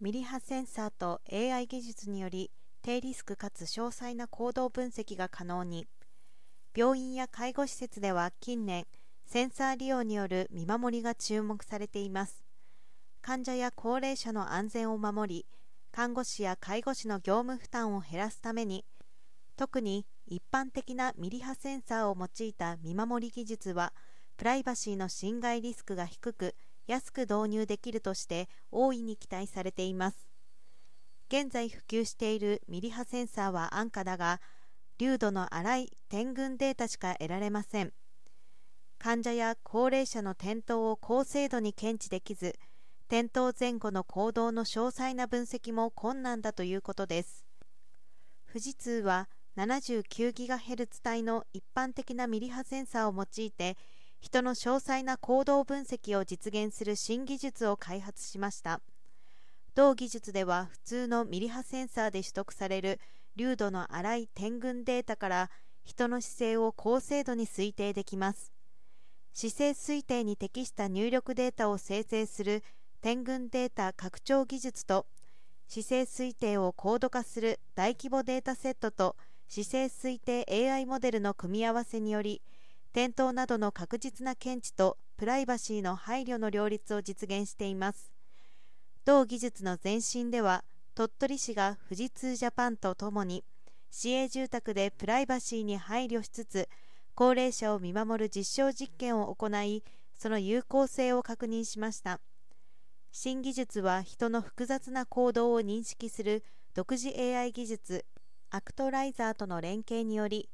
ミリ波センサーと AI 技術により低リスクかつ詳細な行動分析が可能に。病院や介護施設では近年センサー利用による見守りが注目されています。患者や高齢者の安全を守り看護師や介護士の業務負担を減らすために特に一般的なミリ波センサーを用いた見守り技術はプライバシーの侵害リスクが低く安く導入できるとして大いに期待されています。現在普及しているミリ波センサーは安価だが流度の荒い点群データしか得られません。患者や高齢者の転倒を高精度に検知できず転倒前後の行動の詳細な分析も困難だということです。富士通は 79GHz 帯の一般的なミリ波センサーを用いて人の詳細な行動分析を実現する新技術を開発しました。同技術では普通のミリ波センサーで取得される流度の粗い点群データから人の姿勢を高精度に推定できます。姿勢推定に適した入力データを生成する点群データ拡張技術と姿勢推定を高度化する大規模データセットと姿勢推定 AI モデルの組み合わせにより転倒などの確実な検知とプライバシーの配慮の両立を実現しています。同技術の前身では鳥取市が富士通ジャパンとともに市営住宅でプライバシーに配慮しつつ高齢者を見守る実証実験を行いその有効性を確認しました。新技術は人の複雑な行動を認識する独自 AI 技術アクトライザーとの連携により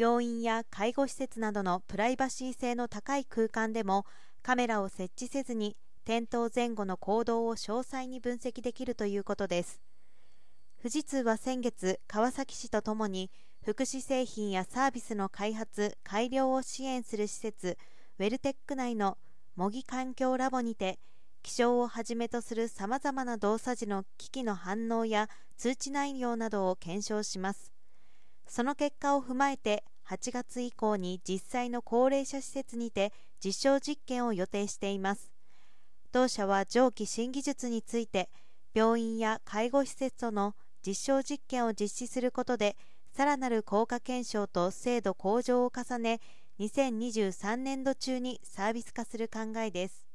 病院や介護施設などのプライバシー性の高い空間でもカメラを設置せずに転倒前後の行動を詳細に分析できるということです。富士通は先月川崎市とともに福祉製品やサービスの開発改良を支援する施設ウェルテック内の模擬環境ラボにて気象をはじめとするさまざまな動作時の機器の反応や通知内容などを検証します。その結果を踏まえて8月以降に実際の高齢者施設にて実証実験を予定しています。同社は上記新技術について病院や介護施設との実証実験を実施することでさらなる効果検証と精度向上を重ね2023年度中にサービス化する考えです。